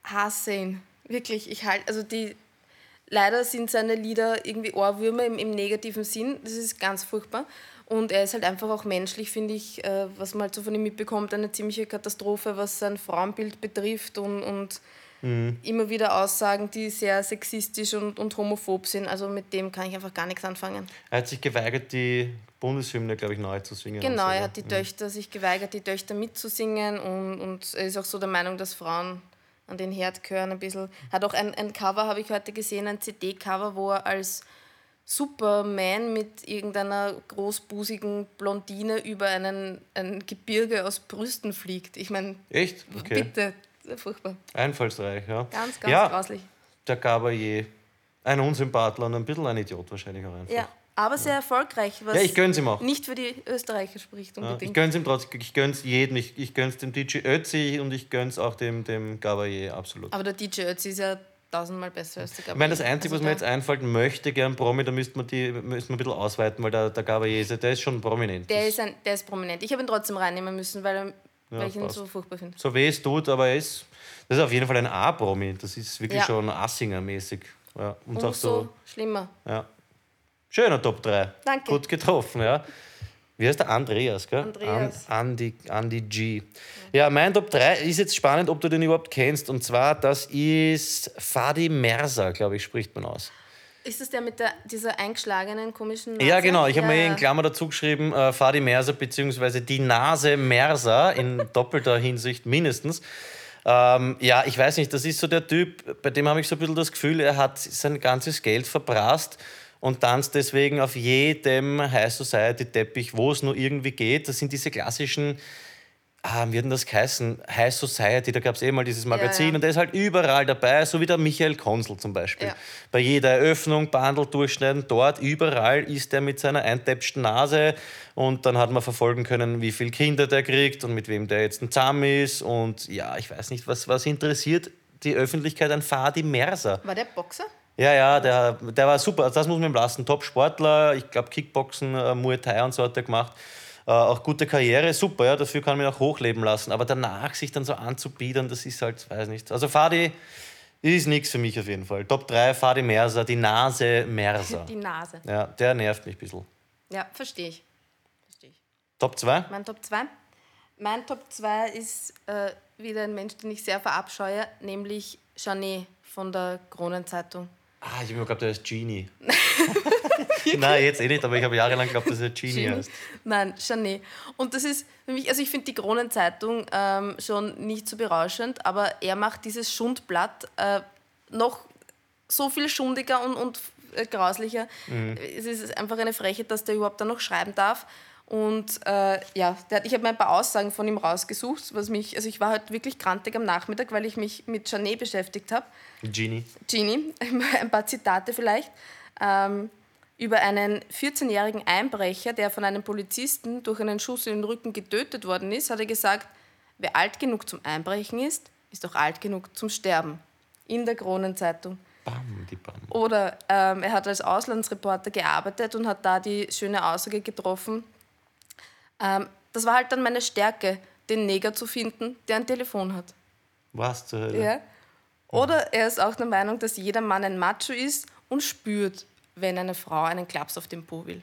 hasse ihn. Wirklich, ich halt, also die, leider sind seine Lieder irgendwie Ohrwürmer im, im negativen Sinn. Das ist ganz furchtbar. Und er ist halt einfach auch menschlich, finde ich, äh, was man halt so von ihm mitbekommt, eine ziemliche Katastrophe, was sein Frauenbild betrifft und, und immer wieder Aussagen, die sehr sexistisch und, und homophob sind. Also mit dem kann ich einfach gar nichts anfangen. Er hat sich geweigert, die Bundeshymne, glaube ich, neu zu singen. Genau, so, er ja. hat die Töchter sich geweigert, die Töchter mitzusingen und, und er ist auch so der Meinung, dass Frauen an den Herd gehören ein bisschen. Hat auch ein, ein Cover, habe ich heute gesehen, ein CD-Cover, wo er als Superman mit irgendeiner großbusigen Blondine über einen, ein Gebirge aus Brüsten fliegt. Ich meine, Echt? Okay. bitte, furchtbar. Einfallsreich, ja. Ganz, ganz ja, grauslich. Der Gabalier. Ein Unsympathler und ein bisschen ein Idiot wahrscheinlich auch einfach. Ja, aber sehr erfolgreich, was Ja, ich gönn's ihm auch. nicht für die Österreicher spricht Ja, ich unbedingt. gönn's ihm trotzdem, ich gönn's jedem. Ich, ich gönn's dem DJ Ötzi und ich gönn's auch dem, dem Gabalier, absolut. aber der DJ Ötzi ist ja tausendmal besser als der Ich meine, das. Einzige, Also was mir jetzt einfällt, möchte gern Promi, da müsste man, die, müsste man ein bisschen ausweiten, weil der, der Gabalier, ist- der ist schon prominent. Der ist, ein, der ist prominent. Ich habe ihn trotzdem reinnehmen müssen, weil, er, weil ich ihn passt. so furchtbar finde. so weh es tut, aber er ist, das ist auf jeden Fall ein A-Promi. Das ist wirklich Ja. schon Assinger-mäßig. Ja. Und Umso auch so, schlimmer. ja. Schöner Top 3. Danke. Gut getroffen, ja. Wie heißt der? Andreas, gell? Andreas. An, Andi, Andi G. Ja, mein Top 3 ist jetzt spannend, ob du den überhaupt kennst. Und zwar, das ist Fadi Mersa, glaube ich, spricht man aus. Ist das der mit der, dieser eingeschlagenen komischen Nase? Ja, genau. Ich habe Ja, mir in Klammer dazu geschrieben, äh, Fadi Mersa beziehungsweise die Nase Mersa in doppelter Hinsicht mindestens. Ähm, ja, ich weiß nicht, das ist so der Typ, bei dem habe ich so ein bisschen das Gefühl, er hat sein ganzes Geld verprasst und tanzt deswegen auf jedem High Society Teppich, wo es nur irgendwie geht. Das sind diese klassischen ah, wie hat denn das geheißen? High Society, da gab es eh mal dieses Magazin ja. und der ist halt überall dabei, so wie der Michael Konsel zum Beispiel. Ja. Bei jeder Eröffnung, Bandel durchschneiden, dort überall ist er mit seiner eintäpschten Nase und dann hat man verfolgen können, wie viele Kinder der kriegt und mit wem der jetzt ein Zahm ist und ja, ich weiß nicht, was, was interessiert die Öffentlichkeit an Fadi Mersa? War der Boxer? Ja, ja, der, der war super. Also das muss man ihm lassen. Top-Sportler, ich glaube Kickboxen, äh, Muay Thai und so hat er gemacht. Äh, auch gute Karriere, super, ja, dafür kann man ihn auch hochleben lassen. Aber danach sich dann so anzubiedern, das ist halt, weiß nicht. Also Fadi ist nichts für mich auf jeden Fall. Top 3, Fadi Mersa, die Nase Mersa. Die Nase. Ja, der nervt mich ein bisschen. Ja, verstehe ich. Verstehe ich. Top 2? Mein Top 2? Mein Top 2 ist äh, wieder ein Mensch, den ich sehr verabscheue, nämlich Janet von der Kronenzeitung. Ah, ich habe immer geglaubt, der ist Genie. Nein, jetzt eh nicht, aber ich habe jahrelang geglaubt, dass er Genie Genie. heißt. Nein, Janet. Und das ist für mich, also ich finde die Kronenzeitung ähm, schon nicht so berauschend, aber er macht dieses Schundblatt äh, noch so viel schundiger und, und äh, grauslicher. Es ist einfach eine Frechheit, dass der überhaupt da noch schreiben darf. Und äh, ja, hat, ich habe mir ein paar Aussagen von ihm rausgesucht, was mich, also ich war halt wirklich krantig am Nachmittag, weil ich mich mit Janet beschäftigt habe. Genie. Genie, ein paar Zitate vielleicht, ähm, über einen 14-jährigen Einbrecher, der von einem Polizisten durch einen Schuss in den Rücken getötet worden ist, hat er gesagt, wer alt genug zum Einbrechen ist, ist auch alt genug zum Sterben. In der Kronenzeitung. Bam, die Bam. Oder ähm, er hat als Auslandsreporter gearbeitet und hat da die schöne Aussage getroffen. Ähm, das war halt dann meine Stärke, den Neger zu finden, der ein Telefon hat. Was zur Hölle? Ja. Oder er ist auch der Meinung, dass jeder Mann ein Macho ist und spürt, wenn eine Frau einen Klaps auf den Po will.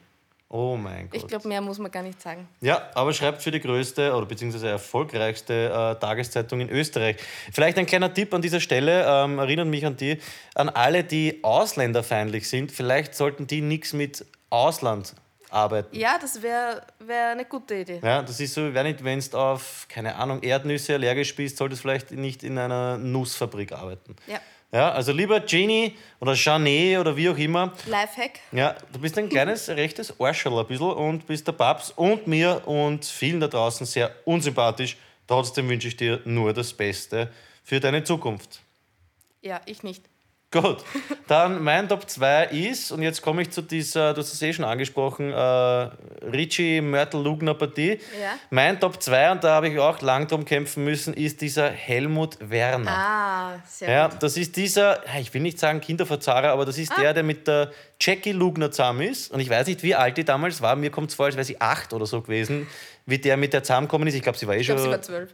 Oh mein Gott. Ich glaube, mehr muss man gar nicht sagen. Ja, aber schreibt für die größte oder beziehungsweise erfolgreichste äh, Tageszeitung in Österreich. Vielleicht ein kleiner Tipp an dieser Stelle, ähm, erinnert mich an die, an alle, die ausländerfeindlich sind. Vielleicht sollten die nichts mit Ausland arbeiten. Ja, das wäre wär eine gute Idee. Ja, das ist so, wenn du auf, keine Ahnung, Erdnüsse allergisch bist, solltest du vielleicht nicht in einer Nussfabrik arbeiten. Ja. Ja, also lieber Genie oder Janet oder wie auch immer, Lifehack. ja, du bist ein kleines rechtes Arschel ein bisschen und bist der Babs und mir und vielen da draußen sehr unsympathisch. Trotzdem wünsche ich dir nur das Beste für deine Zukunft. Ja, ich nicht. Gut, dann mein Top 2 ist, und jetzt komme ich zu dieser, du hast es eh schon angesprochen, äh, Richie Mörtel-Lugner-Partie. Ja. Mein Top 2, und da habe ich auch lang drum kämpfen müssen, ist dieser Helmut Werner. Ah, sehr Ja, gut. das ist dieser, ich will nicht sagen Kinderverzahrer, aber das ist der, der mit der Jackie Lugner zusammen ist. Und ich weiß nicht, wie alt die damals war. Mir kommt es vor, als wäre sie acht oder so gewesen, wie der mit der zusammengekommen ist. Ich glaube, sie war eh Ich schon. glaube, sie war zwölf.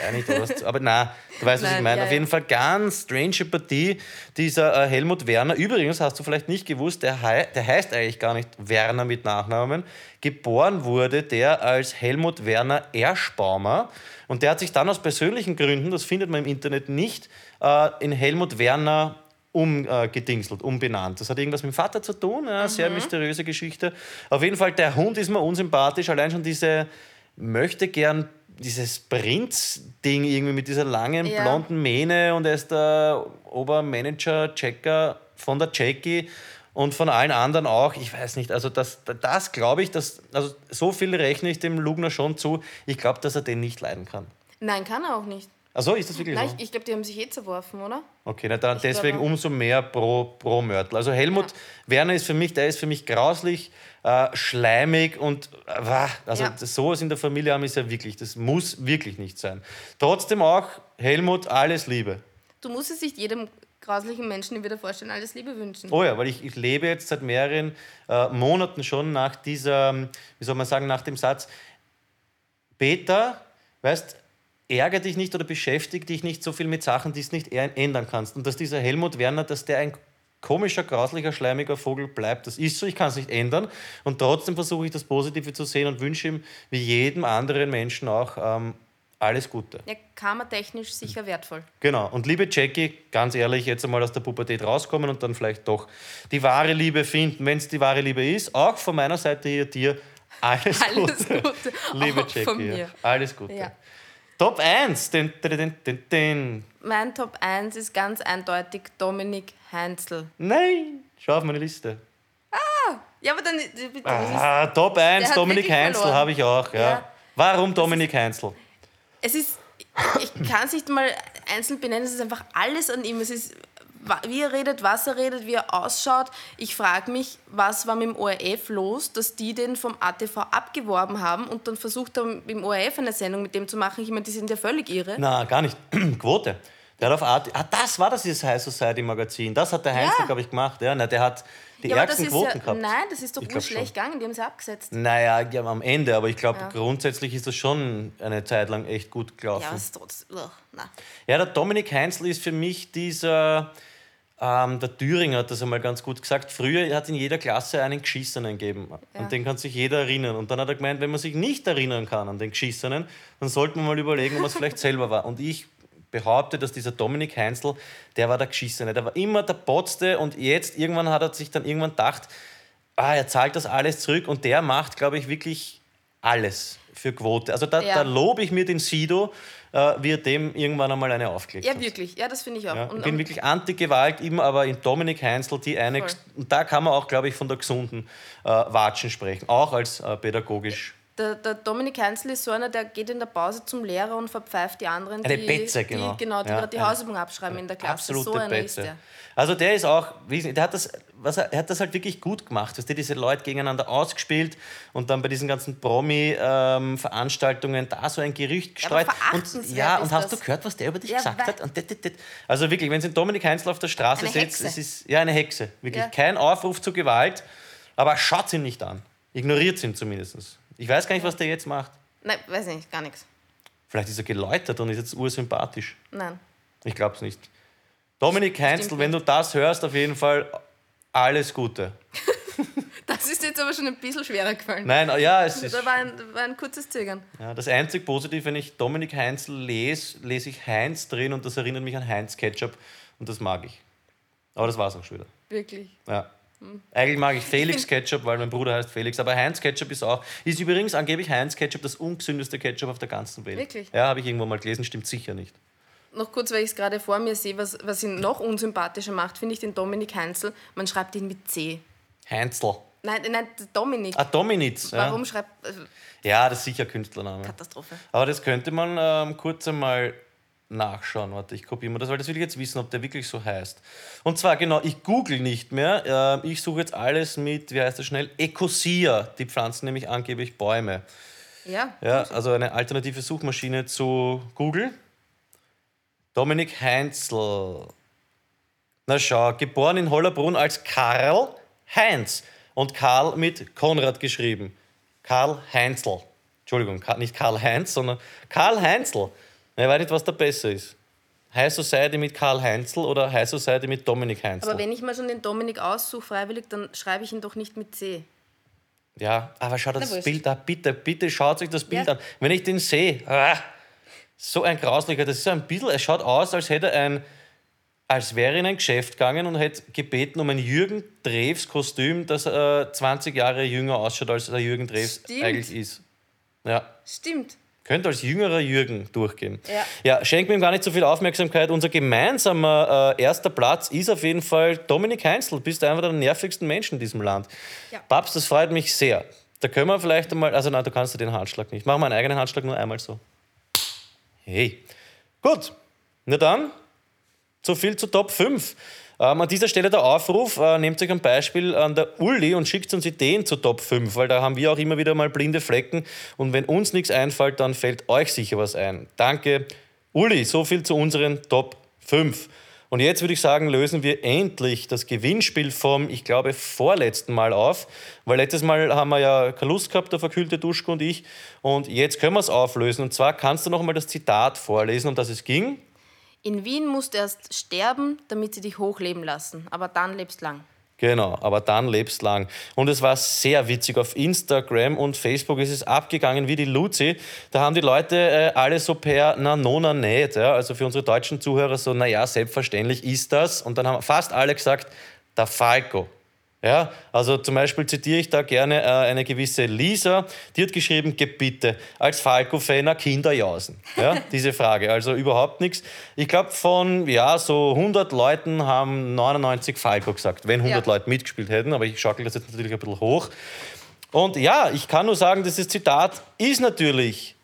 Ja, nicht, was, aber nein, du weißt, was ich meine. ja, Auf ja. jeden Fall ganz strange Partie, dieser äh, Helmut Werner. Übrigens, hast du vielleicht nicht gewusst, der, hei der heißt eigentlich gar nicht Werner mit Nachnamen. Geboren wurde der als Helmut Werner Erschbaumer. Und der hat sich dann aus persönlichen Gründen, das findet man im Internet nicht, äh, in Helmut Werner umgedingselt, umbenannt. Das hat irgendwas mit dem Vater zu tun, eine sehr mysteriöse Geschichte. Auf jeden Fall, der Hund ist mir unsympathisch, allein schon diese möchte gern dieses Prinz-Ding irgendwie mit dieser langen Ja. blonden Mähne und er ist der Obermanager, Checker von der Jackie und von allen anderen auch. Ich weiß nicht, also das, das glaube ich, dass, also so viel rechne ich dem Lugner schon zu. Ich glaube, dass er den nicht leiden kann. Nein, kann er auch nicht. Also ist das wirklich Nein, so? ich, ich glaube, die haben sich eh zerworfen, oder? Okay, na dann Ich deswegen glaube- umso mehr pro, pro Mörtel. Also Helmut Werner ist für mich, der ist für mich grauslich, äh, schleimig und äh, also Ja. sowas in der Familie haben ist ja wirklich, das muss wirklich nicht sein. Trotzdem auch, Helmut, alles Liebe. Du musst es nicht jedem grauslichen Menschen, den wir dir vorstellen, alles Liebe wünschen. Oh ja, weil ich, ich lebe jetzt seit mehreren äh, Monaten schon nach dieser, wie soll man sagen, nach dem Satz, Peter, weißt, ärger dich nicht oder beschäftige dich nicht so viel mit Sachen, die es nicht ändern kannst. Und dass dieser Helmut Werner, dass der ein komischer, grauslicher, schleimiger Vogel bleibt. Das ist so, ich kann es nicht ändern. Und trotzdem versuche ich das Positive zu sehen und wünsche ihm, wie jedem anderen Menschen auch, ähm, alles Gute. Ja, karmatechnisch sicher wertvoll. Genau. Und liebe Jackie, ganz ehrlich, jetzt einmal aus der Pubertät rauskommen und dann vielleicht doch die wahre Liebe finden, wenn es die wahre Liebe ist. Auch von meiner Seite hier dir alles, Alles Gute. Gute. Liebe Auch Jackie, von ja. mir. alles Gute. Ja. Top 1. Den, den, den, den, den. Mein Top 1 ist ganz eindeutig Dominik Heinzel. Nein, schau auf meine Liste. Ja, aber dann. Das Ah, Top Der 1, hat Dominik Heinzel habe ich auch. Ja. Ja. Warum Dominik Heinzel? es ist, ich kann es nicht mal einzeln benennen, es ist einfach alles an ihm. Es ist, wie er redet, was er redet, wie er ausschaut. Ich frage mich, was war mit dem ORF los, dass die den vom ATV abgeworben haben und dann versucht haben, im ORF eine Sendung mit dem zu machen. Ich meine, die sind ja völlig irre. Na, gar nicht. Quote. Der hat auf Art. Ah, das war das dieses High Society Magazin. Das hat der Heinzel, Ja. glaube ich, gemacht. Ja, na, der hat die ja, ärgsten Quoten ja, gehabt. nein, das ist doch glaub schlecht gegangen, die haben sie abgesetzt. Naja, ja, am Ende, aber ich glaube, Ja. grundsätzlich ist das schon eine Zeit lang echt gut gelaufen. Ja, Ja, ist trotzdem. na. der Dominik Heinzel ist für mich dieser. Ähm, der Thüringer hat das einmal ganz gut gesagt. Früher hat in jeder Klasse einen Geschissenen gegeben. Und den kann sich jeder erinnern. Und dann hat er gemeint, wenn man sich nicht erinnern kann an den Geschissenen, dann sollte man mal überlegen, ob man es vielleicht selber war. Und ich behaupte, dass dieser Dominik Heinzel, der war der Geschissene. Der war immer der Potzte und jetzt irgendwann hat er sich dann irgendwann gedacht, ah, er zahlt das alles zurück und der macht, glaube ich, wirklich alles für Quote. Also da, Ja. da lobe ich mir den Sido, äh, wie er dem irgendwann einmal eine aufgelegt Ja, hat. wirklich. Ja, das finde ich auch. Ja, und, ich bin wirklich Anti-Gewalt, eben aber in Dominik Heinzel die eine. Voll. Und da kann man auch, glaube ich, von der gesunden äh, Watschen sprechen, auch als äh, pädagogisch. Der, der Dominik Heinzel ist so einer, der geht in der Pause zum Lehrer und verpfeift die anderen, Eine die, Betze, die, genau. genau, die Ja, gerade die eine- Hausübung abschreiben in der Klasse. Absolute so Betze. der. Also der ist auch, der hat das, was er, er hat das halt wirklich gut gemacht. Weißt du, diese Leute gegeneinander ausgespielt und dann bei diesen ganzen Promi-Veranstaltungen da so ein Gerücht gestreut. und, verachtenswert ja, und hast du gehört, was der über dich Ja, gesagt hat? Und dit, dit, dit. Also wirklich, wenn es in Dominik Heinzel auf der Straße Eine sitzt, Hexe. es ist ja eine Hexe. Wirklich Ja. kein Aufruf zur Gewalt, aber schaut ihn nicht an. Ignoriert ihn zumindest. Ich weiß gar nicht, was der jetzt macht. Nein, weiß nicht, gar nichts. Vielleicht ist er geläutert und ist jetzt ursympathisch. Nein. Ich glaube es nicht. Dominik Heinzel, wenn du das hörst, auf jeden Fall alles Gute. Das ist jetzt aber schon ein bisschen schwerer gefallen. Nein, ja, es ist. Da war ein, war ein kurzes Zögern. Ja, das einzig Positive, wenn ich Dominik Heinzel lese, lese ich Heinz drin und das erinnert mich an Heinz Ketchup und das mag ich. Aber das war es auch schon wieder. Wirklich. Ja. Eigentlich mag ich Felix Ketchup, weil mein Bruder heißt Felix, aber Heinz Ketchup ist auch, ist übrigens angeblich Heinz Ketchup das ungesündeste Ketchup auf der ganzen Welt. Wirklich? Ja, habe ich irgendwo mal gelesen, stimmt sicher nicht. Noch kurz, weil ich es gerade vor mir sehe, was, was ihn noch unsympathischer macht, finde ich den Dominik Heinzel. Man schreibt ihn mit C. Heinzel. Nein, nein, Dominik. Ah, Dominitz. Ja. Warum schreibt. Äh, ja, das ist sicher Künstlername. Katastrophe. Aber das könnte man ähm, kurz einmal nachschauen. Warte, ich kopiere mir das, weil das will ich jetzt wissen, ob der wirklich so heißt. Und zwar, genau, ich google nicht mehr. Äh, ich suche jetzt alles mit, wie heißt das schnell? Ecosia. Die pflanzen nämlich angeblich Bäume. Ja. Ja, also eine alternative Suchmaschine zu Google. Dominik Heinzel. Na schau, geboren in Hollerbrunn als Karl Heinz und Karl mit Konrad geschrieben. Karl Heinzel. Entschuldigung, nicht Karl Heinz, sondern Karl Heinzel. Ich weiß nicht, was da besser ist. High Society mit Karl Heinzel oder High Society mit Dominik Heinzel? Aber wenn ich mal schon den Dominik aussuche, freiwillig, dann schreibe ich ihn doch nicht mit C. Ja, aber schaut euch das. Bild an. Bitte, bitte schaut euch das Bild Ja. an. Wenn ich den sehe, ah, so ein grauslicher, das ist ein bisschen, er schaut aus, als hätte er ein, als wäre er in ein Geschäft gegangen und hätte gebeten um ein Jürgen Drews Kostüm, das äh, 20 Jahre jünger ausschaut, als der Jürgen Drews Stimmt. eigentlich ist. Ja. Stimmt. Könnte als jüngerer Jürgen durchgehen. Ja. ja, schenkt mir gar nicht so viel Aufmerksamkeit. Unser gemeinsamer äh, erster Platz ist auf jeden Fall Dominik Heinzel. Du bist einer der nervigsten Menschen in diesem Land. Ja. Babs, das freut mich sehr. Da können wir vielleicht einmal, also nein, du kannst ja den Handschlag nicht. Mach mal einen eigenen Handschlag nur einmal so. Hey. Gut. Na dann, so viel zu Top 5. Ähm, an dieser Stelle der Aufruf, äh, nehmt euch ein Beispiel an der Uli und schickt uns Ideen zu Top 5, weil da haben wir auch immer wieder mal blinde Flecken und wenn uns nichts einfällt, dann fällt euch sicher was ein. Danke, Uli, so viel zu unseren Top 5. Und jetzt würde ich sagen, lösen wir endlich das Gewinnspiel vom, ich glaube, vorletzten Mal auf, weil letztes Mal haben wir ja keine Lust gehabt, der verkühlte Duschko und ich, und jetzt können wir es auflösen. Und zwar kannst du noch mal das Zitat vorlesen, um das es ging. In Wien musst du erst sterben, damit sie dich hochleben lassen, aber dann lebst lang. Genau, aber dann lebst lang. Und es war sehr witzig. Auf Instagram und Facebook ist es abgegangen wie die Luzi. Da haben die Leute äh, alle so per na nona nicht. Ja? Also für unsere deutschen Zuhörer so, naja, selbstverständlich ist das. Und dann haben fast alle gesagt, der Falco. Ja, also zum Beispiel zitiere ich da gerne äh, eine gewisse Lisa, die hat geschrieben, Gebitte, als Falco-Fan Kinderjausen. Ja, diese Frage, also überhaupt nichts. Ich glaube, von ja, so 100 Leuten haben 99 Falco gesagt, wenn 100 ja. Leute mitgespielt hätten, aber ich schaukel das jetzt natürlich ein bisschen hoch. Und ja, ich kann nur sagen, dieses Zitat ist natürlich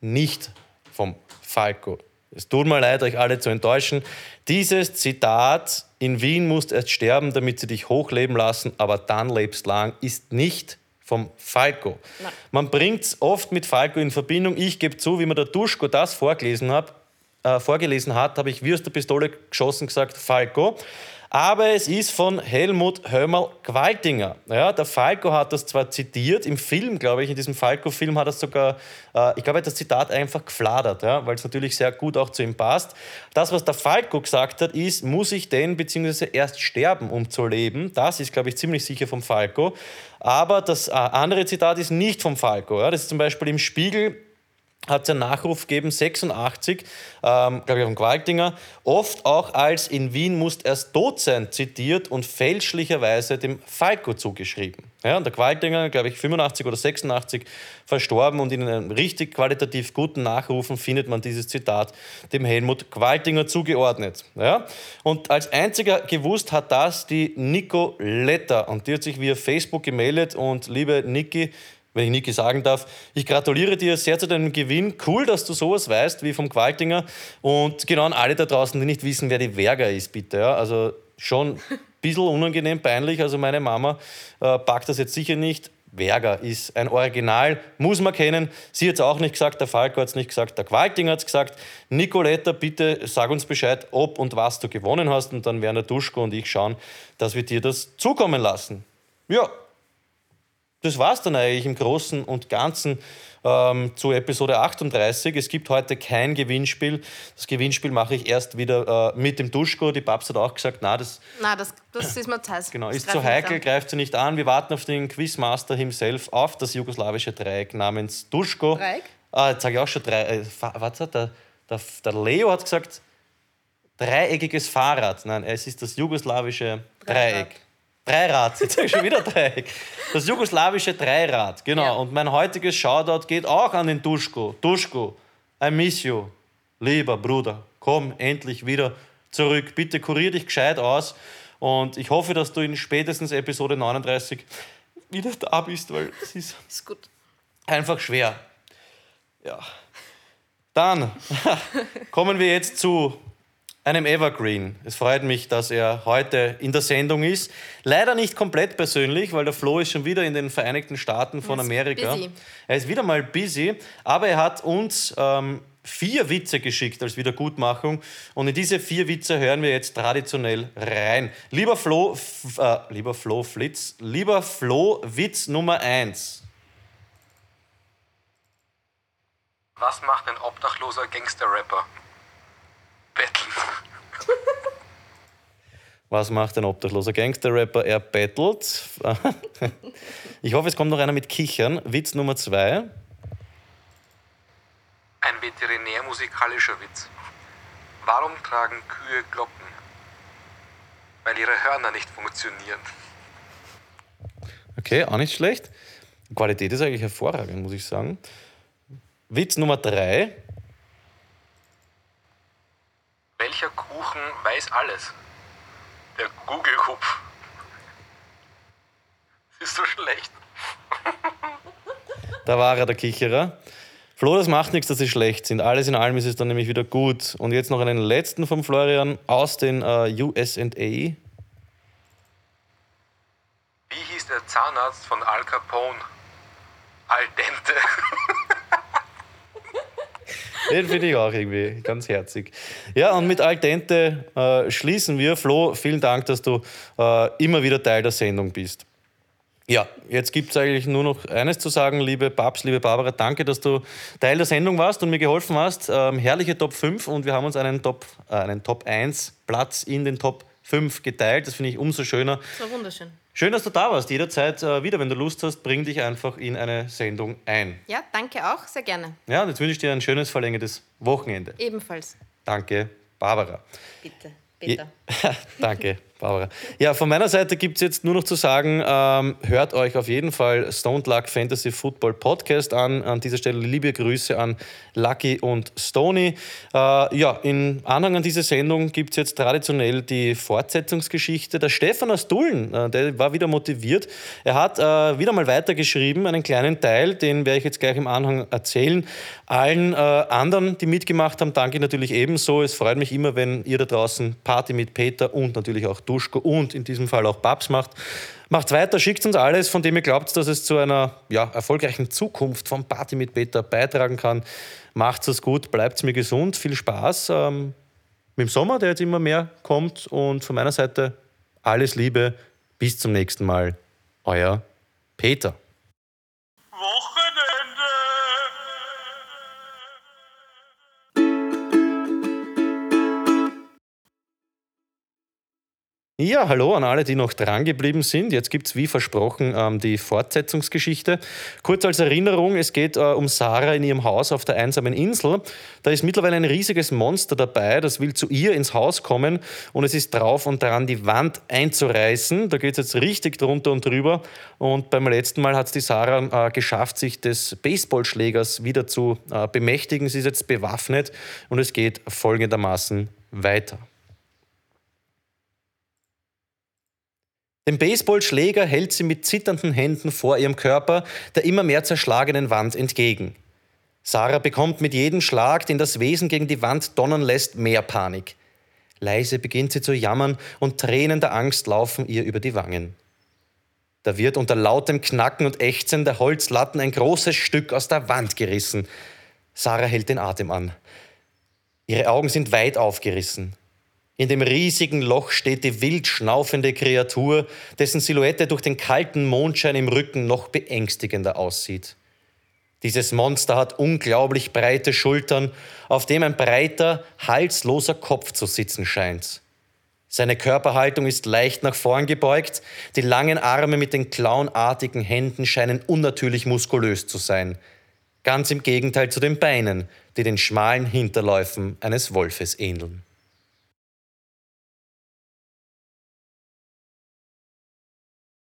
nicht vom Falco. Es tut mir leid, euch alle zu enttäuschen. Dieses Zitat, in Wien musst erst sterben, damit sie dich hochleben lassen, aber dann lebst lang, ist nicht vom Falco. Nein. Man bringt es oft mit Falco in Verbindung. Ich gebe zu, wie mir der Duschko das vorgelesen hat, äh, vorgelesen hat, habe ich wie aus der Pistole geschossen gesagt, Falco aber es ist von Helmut Hömerl-Gwaltinger. Ja, der Falco hat das zwar zitiert, im Film, glaube ich, in diesem Falco-Film hat er sogar, äh, ich glaube, er hat das Zitat einfach gefladert, ja, weil es natürlich sehr gut auch zu ihm passt. Das, was der Falco gesagt hat, ist, muss ich denn beziehungsweise erst sterben, um zu leben? Das ist, glaube ich, ziemlich sicher vom Falco. Aber das äh, andere Zitat ist nicht vom Falco. Ja. Das ist zum Beispiel im Spiegel hat es einen Nachruf gegeben, 86, ähm, glaube ich, von Qualtinger, oft auch als in Wien musst erst tot sein zitiert und fälschlicherweise dem Falco zugeschrieben. Ja, und der Qualtinger, glaube ich, 85 oder 86 verstorben und in einem richtig qualitativ guten Nachrufen findet man dieses Zitat dem Helmut Qualtinger zugeordnet. Ja? Und als einziger gewusst hat das die Nico Letter und die hat sich via Facebook gemeldet und liebe Niki, wenn ich Niki sagen darf. Ich gratuliere dir sehr zu deinem Gewinn. Cool, dass du sowas weißt wie vom Qualtinger. Und genau an alle da draußen, die nicht wissen, wer die Werger ist, bitte. Ja? Also schon ein bisschen unangenehm, peinlich. Also meine Mama äh, packt das jetzt sicher nicht. Werger ist ein Original, muss man kennen. Sie hat es auch nicht gesagt, der Falco hat es nicht gesagt, der Qualtinger hat es gesagt. Nicoletta, bitte sag uns Bescheid, ob und was du gewonnen hast. Und dann werden der Duschko und ich schauen, dass wir dir das zukommen lassen. Ja, das war es dann eigentlich im Großen und Ganzen ähm, zu Episode 38. Es gibt heute kein Gewinnspiel. Das Gewinnspiel mache ich erst wieder äh, mit dem Duschko. Die Babs hat auch gesagt, na, das, na, das, das ist mir Zeit. Genau, ist zu heikel, greift sie nicht an. Wir warten auf den Quizmaster himself, auf das jugoslawische Dreieck namens Duschko. Dreieck? Ah, jetzt sage ich auch schon Dreieck. Äh, was hat der, der, der Leo hat gesagt, dreieckiges Fahrrad. Nein, es ist das jugoslawische Dreieck. Dreieck. Dreirad, jetzt sage ich schon wieder Dreieck. Das jugoslawische Dreirad, genau. Ja. Und mein heutiges Shoutout geht auch an den Duschko. Duschko, I miss you. Lieber Bruder, komm endlich wieder zurück. Bitte kurier dich gescheit aus. Und ich hoffe, dass du in spätestens Episode 39 wieder da bist, weil es ist, ist gut. einfach schwer. Ja. Dann kommen wir jetzt zu einem Evergreen. Es freut mich, dass er heute in der Sendung ist. Leider nicht komplett persönlich, weil der Flo ist schon wieder in den Vereinigten Staaten von Amerika. Busy. Er ist wieder mal busy, aber er hat uns ähm, vier Witze geschickt als Wiedergutmachung. Und in diese vier Witze hören wir jetzt traditionell rein. Lieber Flo, äh, lieber Flo Flitz, lieber Flo, Witz Nummer eins. Was macht ein obdachloser Gangster-Rapper? Betteln. Was macht ein obdachloser Gangster-Rapper? Er bettelt. ich hoffe, es kommt noch einer mit Kichern. Witz Nummer zwei. Ein veterinärmusikalischer Witz. Warum tragen Kühe Glocken? Weil ihre Hörner nicht funktionieren. Okay, auch nicht schlecht. Qualität ist eigentlich hervorragend, muss ich sagen. Witz Nummer drei. Welcher Kuchen weiß alles? Der Google-Hupf. Ist so schlecht. Da war er, der Kicherer. Flo, das macht nichts, dass sie schlecht sind. Alles in allem ist es dann nämlich wieder gut. Und jetzt noch einen letzten von Florian aus den äh, USA. Wie hieß der Zahnarzt von Al Capone? Al dente. Den finde ich auch irgendwie ganz herzig. Ja, und mit Altente äh, schließen wir. Flo, vielen Dank, dass du äh, immer wieder Teil der Sendung bist. Ja, jetzt gibt es eigentlich nur noch eines zu sagen, liebe Babs, liebe Barbara, danke, dass du Teil der Sendung warst und mir geholfen hast. Ähm, herrliche Top 5 und wir haben uns einen Top, äh, einen Top 1 Platz in den Top 5 geteilt. Das finde ich umso schöner. Das war wunderschön. Schön, dass du da warst. Jederzeit äh, wieder, wenn du Lust hast, bring dich einfach in eine Sendung ein. Ja, danke auch, sehr gerne. Ja, und jetzt wünsche ich dir ein schönes verlängertes Wochenende. Ebenfalls. Danke, Barbara. Bitte, Peter. Ja, danke, Barbara. Ja, von meiner Seite gibt es jetzt nur noch zu sagen, ähm, hört euch auf jeden Fall Stone Luck Fantasy Football Podcast an. An dieser Stelle liebe Grüße an Lucky und Stony. Äh, ja, in Anhang an diese Sendung gibt es jetzt traditionell die Fortsetzungsgeschichte. Der Stefan aus Dullen, äh, der war wieder motiviert. Er hat äh, wieder mal weitergeschrieben, einen kleinen Teil, den werde ich jetzt gleich im Anhang erzählen. Allen äh, anderen, die mitgemacht haben, danke ich natürlich ebenso. Es freut mich immer, wenn ihr da draußen Party mit Peter und natürlich auch Duschko und in diesem Fall auch Babs macht. Macht weiter, schickt uns alles, von dem ihr glaubt, dass es zu einer ja, erfolgreichen Zukunft von Party mit Peter beitragen kann. Macht es gut, bleibt mir gesund, viel Spaß ähm, mit dem Sommer, der jetzt immer mehr kommt. Und von meiner Seite alles Liebe, bis zum nächsten Mal. Euer Peter. Ja, hallo an alle, die noch dran geblieben sind. Jetzt gibt es wie versprochen ähm, die Fortsetzungsgeschichte. Kurz als Erinnerung, es geht äh, um Sarah in ihrem Haus auf der einsamen Insel. Da ist mittlerweile ein riesiges Monster dabei, das will zu ihr ins Haus kommen und es ist drauf und dran, die Wand einzureißen. Da geht es jetzt richtig drunter und drüber. Und beim letzten Mal hat es die Sarah äh, geschafft, sich des Baseballschlägers wieder zu äh, bemächtigen. Sie ist jetzt bewaffnet und es geht folgendermaßen weiter. Den Baseballschläger hält sie mit zitternden Händen vor ihrem Körper der immer mehr zerschlagenen Wand entgegen. Sarah bekommt mit jedem Schlag, den das Wesen gegen die Wand donnern lässt, mehr Panik. Leise beginnt sie zu jammern und Tränen der Angst laufen ihr über die Wangen. Da wird unter lautem Knacken und Ächzen der Holzlatten ein großes Stück aus der Wand gerissen. Sarah hält den Atem an. Ihre Augen sind weit aufgerissen. In dem riesigen Loch steht die wild schnaufende Kreatur, dessen Silhouette durch den kalten Mondschein im Rücken noch beängstigender aussieht. Dieses Monster hat unglaublich breite Schultern, auf dem ein breiter, halsloser Kopf zu sitzen scheint. Seine Körperhaltung ist leicht nach vorn gebeugt, die langen Arme mit den klauenartigen Händen scheinen unnatürlich muskulös zu sein. Ganz im Gegenteil zu den Beinen, die den schmalen Hinterläufen eines Wolfes ähneln.